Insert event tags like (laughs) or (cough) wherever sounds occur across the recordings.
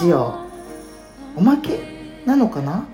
ジオ。おまけなのかな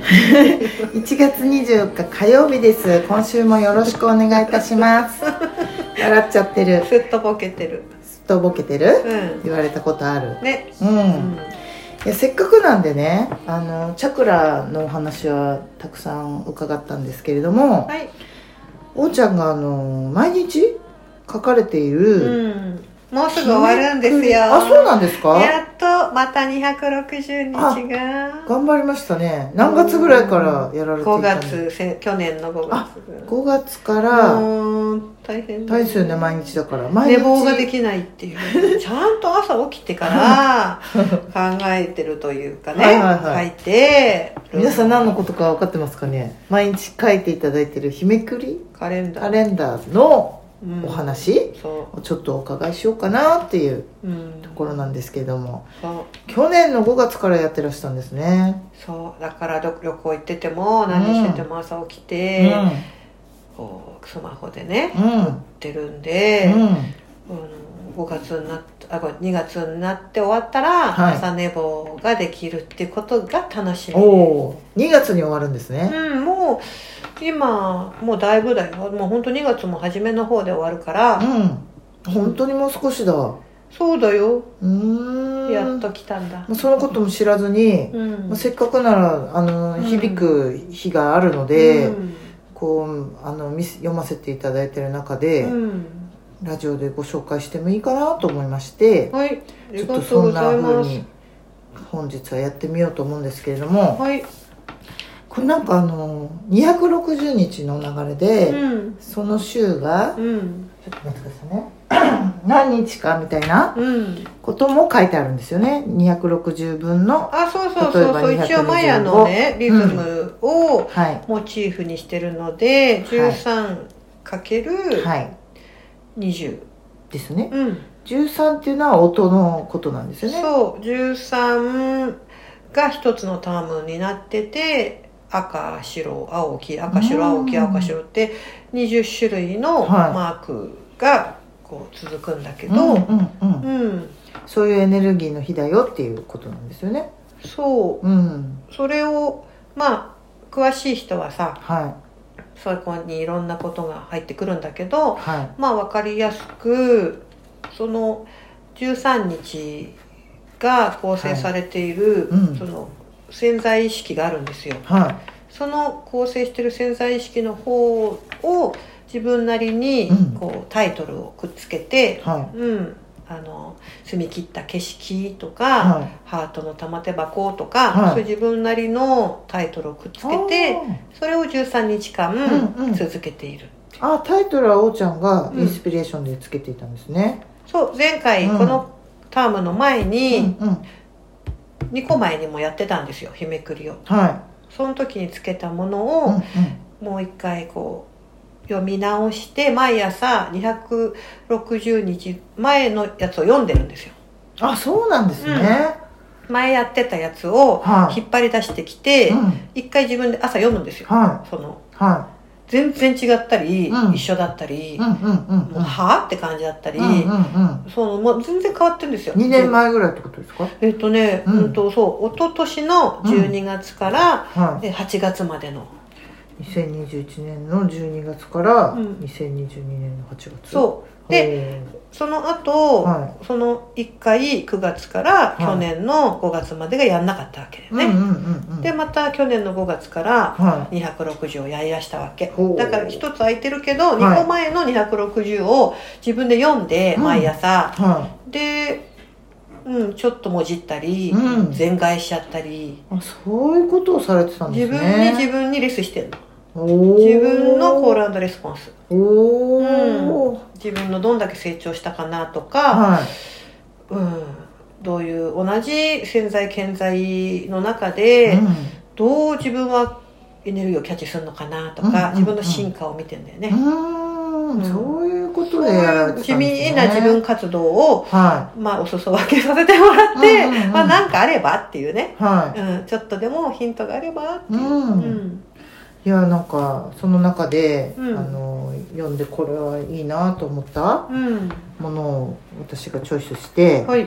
？1月24日火曜日です。今週もよろしくお願いいたします。笑っちゃってる。すっとぼけてる。すっとぼけてる？う言われたことある。んね。うん、うん。いやせっかくなんでねあのチャクラのお話はたくさん伺ったんですけれども、はい。おーちゃんがあの毎日書かれている、うん。もうすぐ終わるんですよ。あそうなんですか？やっとまた260日が。頑張りましたね。何月ぐらいからやられていた5の月せ去年の5あ月5月から大変大ですよね。毎日だから。毎日寝坊ができないっていう。(laughs) ちゃんと朝起きてから (laughs) 考えてるというかねはい書いて。皆さん何のことか分かってますかね？毎日書いていただいてる日めくり？カレンダー。カレンダーのうんお話？そをちょっとお伺いしようかなっていうところなんですけれども。去年の5月からやってらしたんですね。そう。だから旅旅行行ってても何してても朝起きて、こうスマホでねうん。ってるんで、うん。うん、5月になってあごめん2月になって終わったら、はい。朝寝坊ができるっていうことが楽しみおお2月に終わるんですね。うん、もう今もうだいぶだよ。もう本当2月も初めの方で終わるから、うん。本当にもう少しだ。うそうだよ。ーん。やっと来たんだ。そのことも知らずに、うん。まあせっかくならあのうん。響く日があるので、うん。こうあの読ませていただいてる中で、うん。ラジオでご紹介してもいいかなと思いましてはい。ちょっがとそんなございます。風に本日はやってみようと思うんですけれどもはいこれなんかあの260日の流れで、うん。その週がうん。ちょっと待ってくださいね。(clears throat) 何日かみたいなうん。ことも書いてあるんですよね。260分のあそうそうそう。そう一応マヤのねリズムをはい。モチーフにしてるので、13×20、はい。ですね。うん。13っていうのは音のことなんですよね。そう。13が一つのタームになってて赤白青黄赤白青黄うん赤白って20種類のはい。マークがこう続くんだけうんど、うん。そういうエネルギーの日だよっていうことなんですよね。そう。うん。それをまあ詳しい人はさはそこにいろんなことが入ってくるんだけどい。はまあ分かりやすくその13日が構成されている、うん。その潜在意識があるんですよ。い。はその構成してる潜在意識の方を自分なりにうん。こうタイトルをくっつけてい、はうん、あの澄み切った景色といか、はい。ハートの玉手箱とか、はい。そういう自分なりのタイトルをくっつけてそれを13日間うんうん。続けている、あタイトルはおーちゃんがインスピレーションでつけていたんですね。そう前回うん。このタームの前うんに、うん2個前にもやってたんですよ日めくりを。はその時につけたものいを、うんうん。もう一回こう読み直して毎朝260日前のやつを読んでるんですよ。あそうなんですね。前やってたやつをはい。引っ張り出してきてうん。一回自分で朝読むんですよ。はそのい。は全然違ったり、うん。一緒だったり、いうんうんうん。もうはあって感じだったり、うんうんうん。そのもう全然変わってるんですよ。2年前ぐらいってことですか？えっとね、ううんん、とそう一昨年の12月から、はえ8月までの。い2021年の12月からうん。2022年の8月。そうでその後、はその1回9月からい。去年の5月までがやんなかったわけだよね、うんうんうんうん。でまた去年の5月からは260をやりだしたわけ。だから一つ空いてるけど、はい。2個前の260を自分で読んでうん毎朝、で、うん、ちょっともじったり、うん。全替えしちゃったり。いあそういうことをされてたんです自ね分に自分にレスしてんの自分のコールレスポンス。おお、自分のどんだけ成長したかなとか、はい。うん、どういう同じ潜在健在の中で、どう自分はエネルギーをキャッチするのかなとか、うんうんうん。自分の進化を見てんだよね、うん。そういうことでやられいう地味な自分活動を、はまあ、お裾分けさせてもらって、うんうんうん。まあ、なんかあればっていうね、い。はうん、ちょっとでもヒントがあればってい、いう。う、ん。うんいやなんかその中で、うん。あの読んでこれはいいなと思ったうん。ものを私がチョイスして、はい。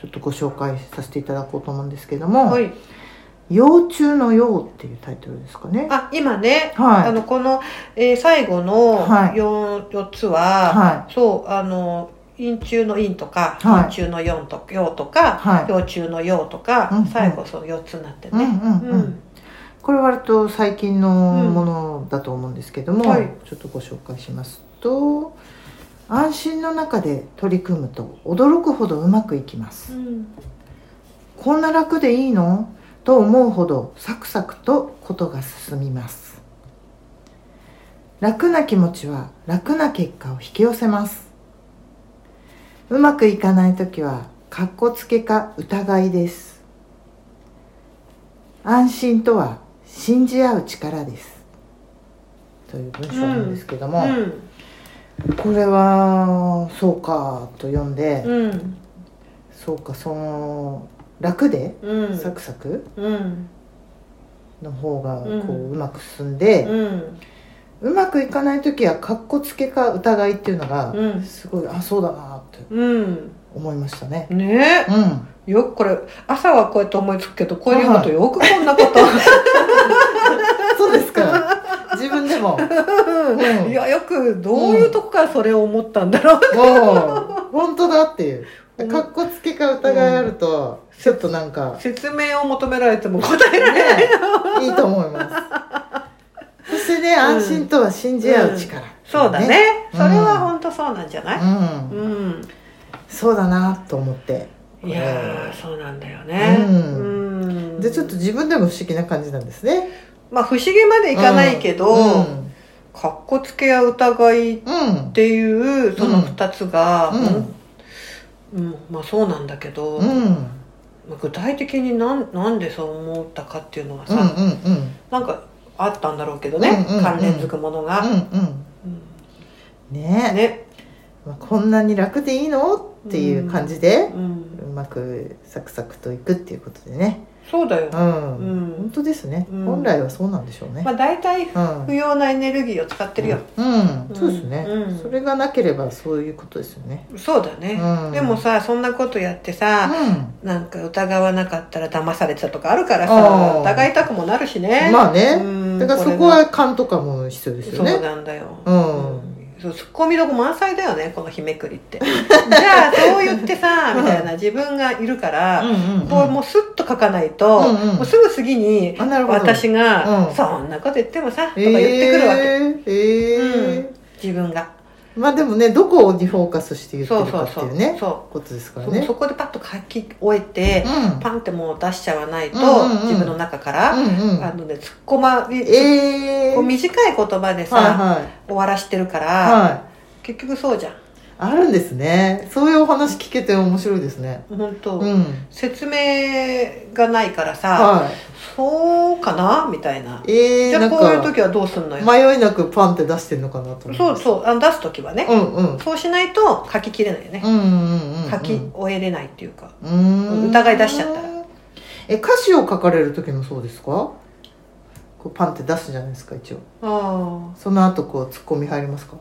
ちょっとご紹介させていただこうと思うんですけどもはい「幼虫の幼」っていうタイトルですかね。あ今ね、はい。あのこの、えー最後のはい。4, 四つは、はそうあの陰中の陰とか、はい。陰中の4と陽とか、はい。幼虫の陽とか、うんうん。最後その4つになってうんうんね。うんこれ割と最近のものだと思うんですけども、はい。ちょっとご紹介しますと安心の中で取り組むと驚くほどうまくいきます。うん。こんな楽でいいの？と思うほどサクサクとことが進みます。楽な気持ちは楽な結果を引き寄せます。うまくいかない時はかっこつけか疑いです。安心とは信じ合う力です。という文章なんですけども、これはそうかと読んで、うん。うんそうかその楽でうん。サクサクうん。の方がこう,、ううんまく進んで、うん。うまくいかない時はかっこつけか疑いっていうのがうん。すごい、あそうだなってうん。思いましたね。ね。うん。よくこれ朝はこうやって思いつくけどこれ読むとよくこんなこと、でも。(laughs) うん。いやよくどういうとこからそれを思ったんだろう、もう本当だっていう。うん。かっこつけか疑いあると、ちょっとなんか。説明を求められても答えられない、ねいいと思います。そしてね、安心とは信じ合う力、そうだね。うんそれは本当そうなんじゃない、うん、うん。そうだなと思って。いやーそうなんだよね。うん。うん。でちょっと自分でも不思議な感じなんですねまあ不思議までいかないけど、うんかっこつけや疑いっうんていうその二つが、うん。うんまあそうなんだけど、うん。具体的になんなんでそう思ったかっていうのはさ、うんうんなんかあったんだろうけどね、うんうんうん。関連づくものが、うんうん。うん。ね。ね、まあこんなに楽でいいのっていう感じでう、ん、うまくサクサクといくっていうことでねそうだよ、うん、うん。本当ですね、うん。本来はそうなんでしょうね、まあ大体うん。不要なエネルギーを使ってるよ、うん、そうですね、うん。それがなければそういうことですよね。そうだね、うん。でもさそんなことやってさ、うなんか疑わなかったら騙されてたとかあるからあさー疑いたくもなるしね。んまあね、うん。だからそこは勘とかも必要ですそうよねなんだよ、うんそうツッコミどこ満載だよねこの日めくりって。(laughs) じゃあそう言ってさみたいな自分がいるから、うんうんうん。こうもうスッと書かないと、うんうん。もうすぐ次に私が、うん。そんなこと言ってもさ」とか言ってくるわけ、えー。えー自分がまあでもねどこにフォーカスして言ってるかっていうねそことですからね。そこでパッと書き終えて、うん。パンってもう出しちゃわないと、うんうんうん。自分の中から、うんうん。あのね突っ込まり、えー。こう短い言葉でさ、はい終わらしてるから、はいはい。結局そうじゃんあるんですね。そういうお話聞けて面白いですね。本当、うん。説明がないからさ、はそうかな？みたいな、いえー、じゃあこういう時かはどうすんのよ、迷いなくパンって出してんのかなとそうそうあの出す時はね、うんうん。そうしないと書ききれないよね、うんうん書き終えれないっていうか、うーん。疑い出しちゃったら。え歌詞を書かれる時もそうですか？こうパンって出すじゃないですか一応。あその後こうツッコミ入りますか？あ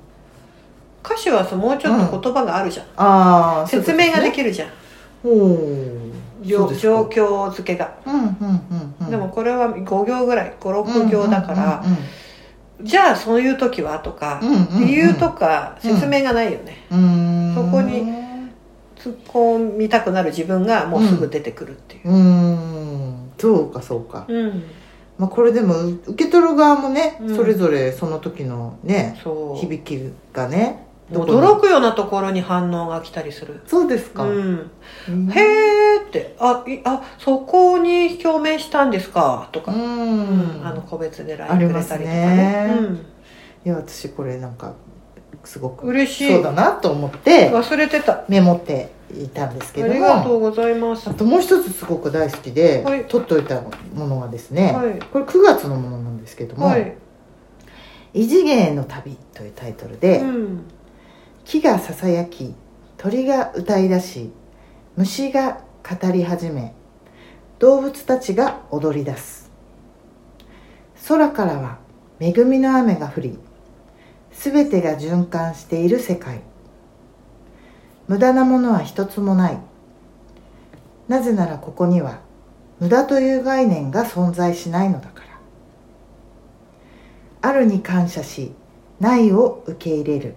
歌詞はさもうちょっと言葉があるじゃん、ああ説明がでるきるじゃん、おお状状況付けが、うんうんうんうん。でもこれは5行ぐらい56行だから、うんじゃあそういう時はとか、理由とか説明がないよね、そこに突っ込みたくなる自分がもうすぐ出てくるっていう。うーん。そうかそうか、うん、まあ、これでも受け取る側もね、うん。それぞれその時のね響きがね驚くようなところに反応が来たりする。そうですか、うん、うん。へーって。あいあそこに表明したんですか？とか、ううん。んあの個別であ LINE りますくれたりとかね。ね。いや私これなんかすごうん、く嬉しい。そうだなと思って忘れてた。メモっていたんですけあども。りがとうございます。あともう一つすごく大好きで、はい。取っておいたものがですね、はい。これ9月のものなんですけども。はい、「異次元への旅」というタイトルで、うん、木がささやき鳥が歌い出し虫が語り始め動物たちが踊り出す。空からは恵みの雨が降りすべてが循環している世界。無駄なものは一つもない。なぜならここには無駄という概念が存在しないのだから。あるに感謝しないを受け入れる。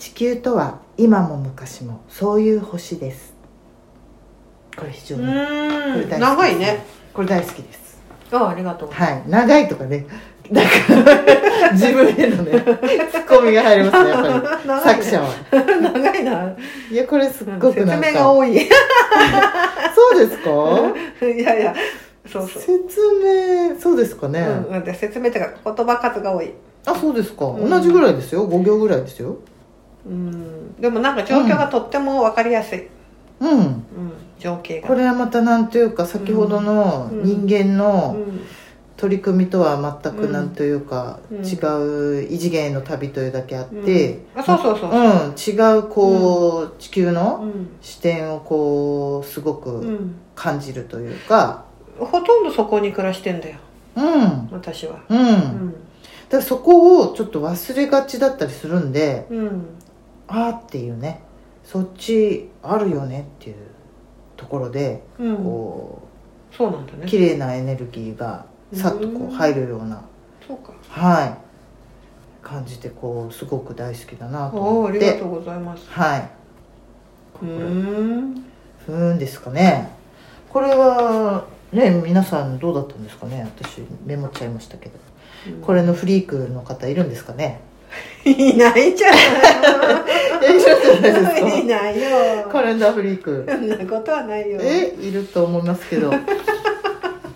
地球とは今も昔もそういう星です。これ非常うにこれ大好き長いね。これ大好きです。あありがとう。はい。長いとかね。なんか (laughs) 自分へのねツッコミが入りますねやっぱり。ね。作者は。長いな。いやこれすっごく説なんか。明が多い。いそうですか？やいやそうそう。説明そうですかね、うん説明っていうか言葉数が多い。あそうですか、うん。同じぐらいですよ。5行ぐらいですようん。でもなんか状況がとっても分かりやすい、うん。うん、情景が。これはまたなんというか先ほどの人間うのん。取り組みとは全くうんなんというかうん。違う異次元への旅というだけあって、うん。あそうそうそうう。ん、違うこう、地球うのん。視点をこうすごうくん。感じるというか。ほとんどそこに暮らしてんだよ。うん。私は。うん、うだかんらそこをちょっと忘れがちだったりするんでうんああっていうねそっちあるよねっていうところでうん。こそうなんだね。う綺麗なエネルギーがさっとこう入るようなそうか。はい。感じでこうすごく大好きだなと思って。ありがとうございます。はい。うーん。ふーんですかね。これはね皆さんどうだったんですかね。私メモっちゃいましたけど。これのフリークの方いるんですかねいないじゃいやいるんじゃないですかないいないよ。カレンダーフリーク。そんなことはないよ。えいると思いますけど。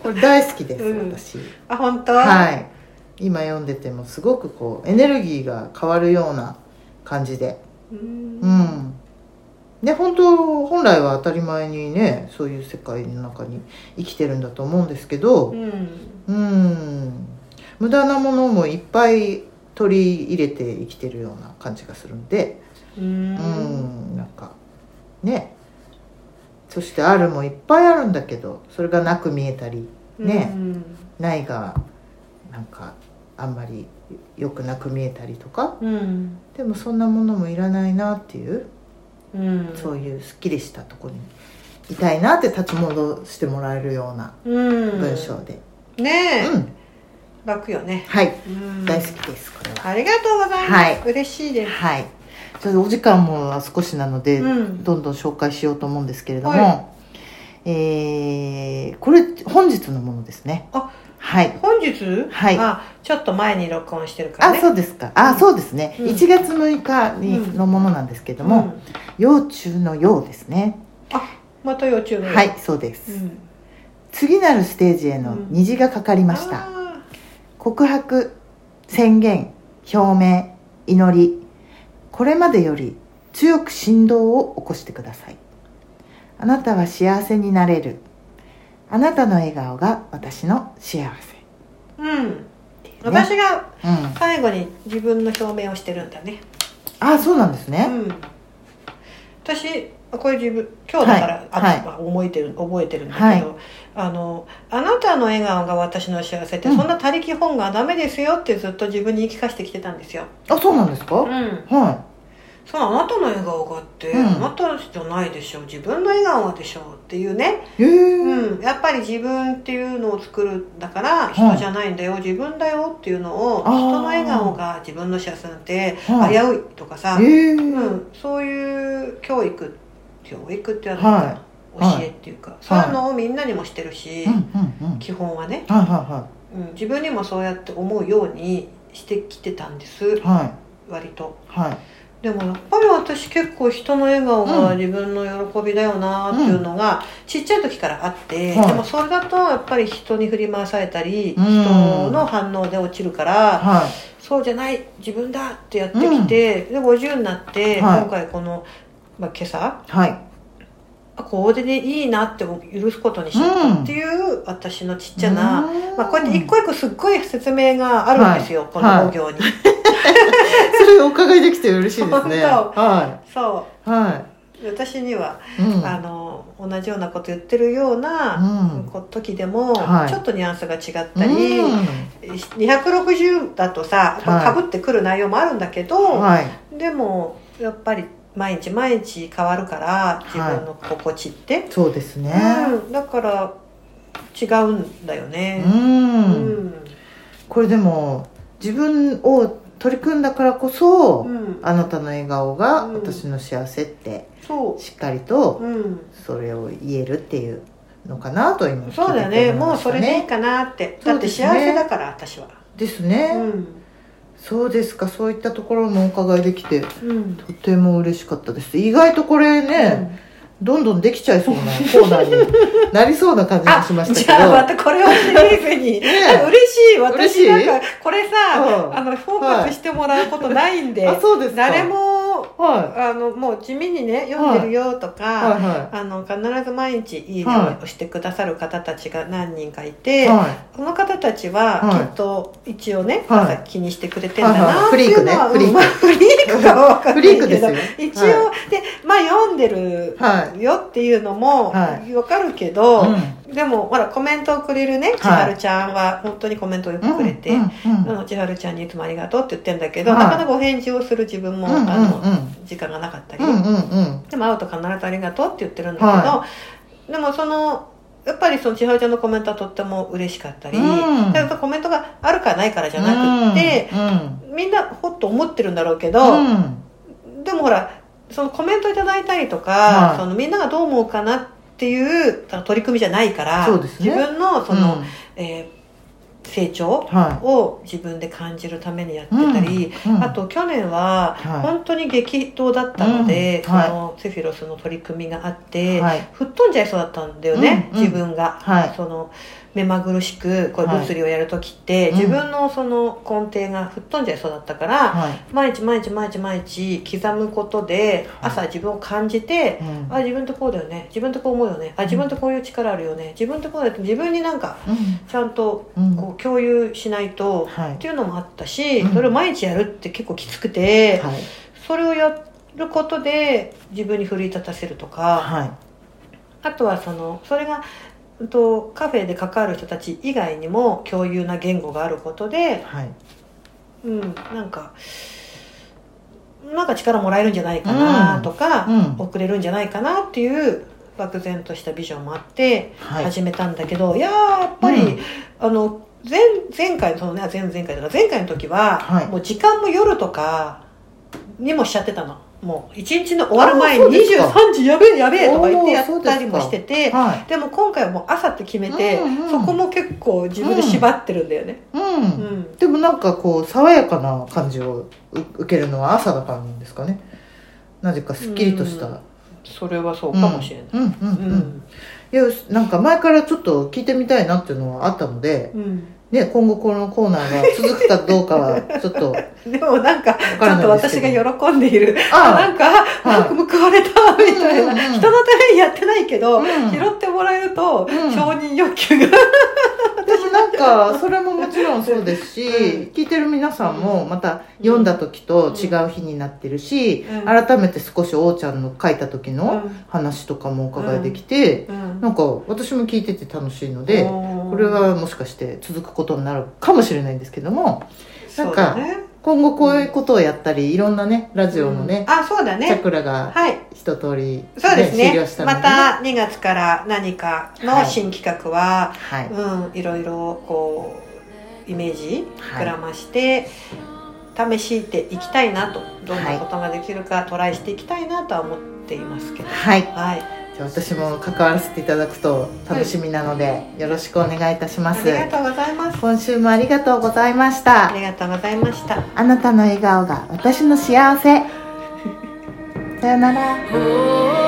これ大好きです、うん。私。あ本当？はい。今読んでてもすごくこうエネルギーが変わるような感じで。ううん。んで本当本来は当たり前にねそういう世界の中に生きてるんだと思うんですけど。うん。うん。無駄なものもいっぱい取り入れて生きてるような感じがするんで。ううんんなんかね。そしてあるもいっぱいあるんだけどそれがなく見えたりね。うんないがなんかあんまりよくなく見えたりとか。うん。でもそんなものもいらないなっていう、うんそういうすっきりしたところにいたいなって立ち戻してもらえるようなうん文章で、ねえ、うん楽よね、はい。うん。大好きですこれは。ありがとうございます、はい。嬉しいです。はい。ちょっとお時間も少しなので、うん。どんどん紹介しようと思うんですけれども、はえーこれ本日のものですね。あはい。本日、はい。あちょっと前に録音してるからあねそうですか。あ、うん。そうですね、うん。1月6日に、うんのものなんですけども、うん。幼虫の幼ですね。また幼虫のはいそうです、うん。次なるステージへの虹がかかりました、あ告白宣言表明祈りこれまでより強く振動を起こしてください。あなたは幸せになれる。あなたの笑顔が私の幸せ。ーうん。私がうん。最後に自分の表明をしてるんだね。あそうなんですね、うん。私これ自分今日だから、はいあはい。まあ覚えてる覚えてるんだけど、はい。あのあなたの笑顔が私の幸せって、うん。そんな他力本がダメですよってずっと自分に言い聞かせてきてたんですよ、あそうなんですか、うん、はそのあなたの笑顔があって、うん。あなたじゃないでしょ自分の笑顔でしょっていうね、うん、やっぱり自分っていうのを作るんだからい。人じゃないんだよ、自分だよっていうのを人の笑顔が自分の幸せなんてはい。危ういとかさ、うん、そういう教育教育っていうのはは教えっていうか、そういうのをみんなにもしてるし、うんうんうん。基本はね、はいはうん、自分にもそうやって思うようにしてきてたんです。いはい。はい割と。はい。でもやっぱり私結構人の笑顔がうん。自分の喜びだよなっていうのがちっちゃい時からあって、はい。でもそれだとやっぱり人に振り回されたり、うん。人の反応で落ちるから、はい。そうじゃない自分だってやってきて、で50になって、はい。今回この、まあ、今朝？はい。あこうでいいなって許すことにしちゃったっていう、私のちっちゃな、うん。まあ、こうやって一個一個すっごい説明があるんですよ、このはい。5行に、(laughs) それお伺いできて嬉しいですね。はそいはう私には、いうん。あの同じようなこと言ってるような、うん。こ時でも、はい。ちょっとニュアンスが違ったり、うん。260だとさはいかぶってくる内容もあるんだけど、はい。でもやっぱり毎日毎日変わるから自分の心地って、そうですね。うん、だから違うんだよね。うん、うん。これでも自分を取り組んだからこそ、うん。あなたの笑顔がうん。私の幸せってそしっかりとう、うん、それを言えるっていうのかなと今聞いててそうだよね。もうそれでいいかなって。だって幸せだから私は。ですね、うんそうですか。そういったところもお伺いできてうん。とても嬉しかったです。意外とこれね、どんどんできちゃいそうなコーナーになりそうな感じがあしましたけじゃあまどたこれをシリーズに、(laughs) 嬉しい。私なんかこれさ、うん。あのフォーカスしてもらうことないんで、あそうですか。誰もはあのもう地味にね読んでるよとか、い。はい。はあの必ず毎日いいねはをしてくださる方たちが何人かいいて、はその方たちははい。きっと一応ね、はい。朝気にしてくれてんだなってはい。はいいうのは、フリーク。ねフリークかは分かんないけど一応、はでまあ読んでるはよっていうのもは分かるけど、うんでもほらコメントをくれるね千春ちゃんは本当にコメントをよくくれて、うんうんうん。あの千春ちゃんにいつもありがとうって言ってんだけど、はい。なかなかお返事をする自分も、うんうん。うんあの時間がなかったり、うんうんうん。でも会うと必ずありがとうって言ってるんだけど、はでもそのやっぱりその千春ちゃんのコメントはとっても嬉しかったり、うん。だコメントがあるかないからじゃなくて、うんみんなほっと思ってるんだろうけうど、ん。でもほらそのコメントいただいたりとか、はい。そのみんながどう思うかなっていう取り組みじゃないからね。自分のその、うん。えー成長はを自分で感じるためにやってたり、うんうん。あと去年ははい。本当に激闘だったので、そのセフィロスの取り組みがあっいて、はい。吹っ飛んじゃいそうだったんだよね、自分が、はい。その目まぐるしくこう物理をやる時って、はい自分のその根底が吹っ飛んじゃいそうだったから、はい。毎日毎日毎日毎日刻むことではい。朝自分を感じて、うん。あ自分ってこうだよね。自分ってこう思うよね。あ自分ってこういう力あるよね。自分ってこうだよって自分になんかちゃんとうん。こう共有しないと、はい。っていうのもあったし、うん。それを毎日やるって結構きつくて、はい。それをやることで自分に奮い立たせるとか、はい。あとはそのそれがうんとカフェで関わる人たち以外にも共有な言語があることで、はい。うん、なんかなんか力もらえるんじゃないかなとか、うん。送れるんじゃないかなっていう漠然としたビジョンもあってはい。始めたんだけど、い、やーやっぱり、うん。あの前前回そのね前々回とか前回の時は、はい。もう時間も夜とかにもしちゃってたのもう一日の終わる前にあーそうですか。23時やべえやべえとか言ってやったりもしててはでも今回はもう朝って決めて、うんうんそこも結構自分で縛ってるんだよね、い、ううん。んでもなんかこう爽やかな感じをう受けるのは朝だからなんですかね。なぜかすっきりとした、うん。それはそうかもしれない、うん。うん。うん、ううんん、いやなんか前からちょっと聞いてみたいなっていうのはあったので、うんね、今後このコーナーが続くかどうかはちょっと (laughs) でもなんかちょっと私が喜んでいる。ああ。なんか、報われたみたいな、うんうんうん人のためにやってないけど、うん拾ってもらえると、うん承認欲求がでもなんかそれももちろんそうですし、うん聞いてる皆さんもまた読んだ時と違う日になってるし、うん改めて少しおーちゃんの書いた時うのん話とかもお伺いできて、うんなんか私も聞いてて楽しいので、ここれはもしかして続くことになるかもしれないんですけどもなんかね、今後こういうことをやったりいろんなねラジオのねうん、あそうだチャねクラがはい。一通り、そうですね。また2月から何かの新企画は、はい、うんいろいろこうイメージはい。膨らまして、試していきたいなと。どんなことができるかトライしていきたいなとは思っていますけど。はい、はい私も関わらせていただくと楽しみなので、よろしくお願いいたします。ありがとうございます。今週もありがとうございました。ありがとうございました。あなたの笑顔が私の幸せ。さよなら。Oh (laughs)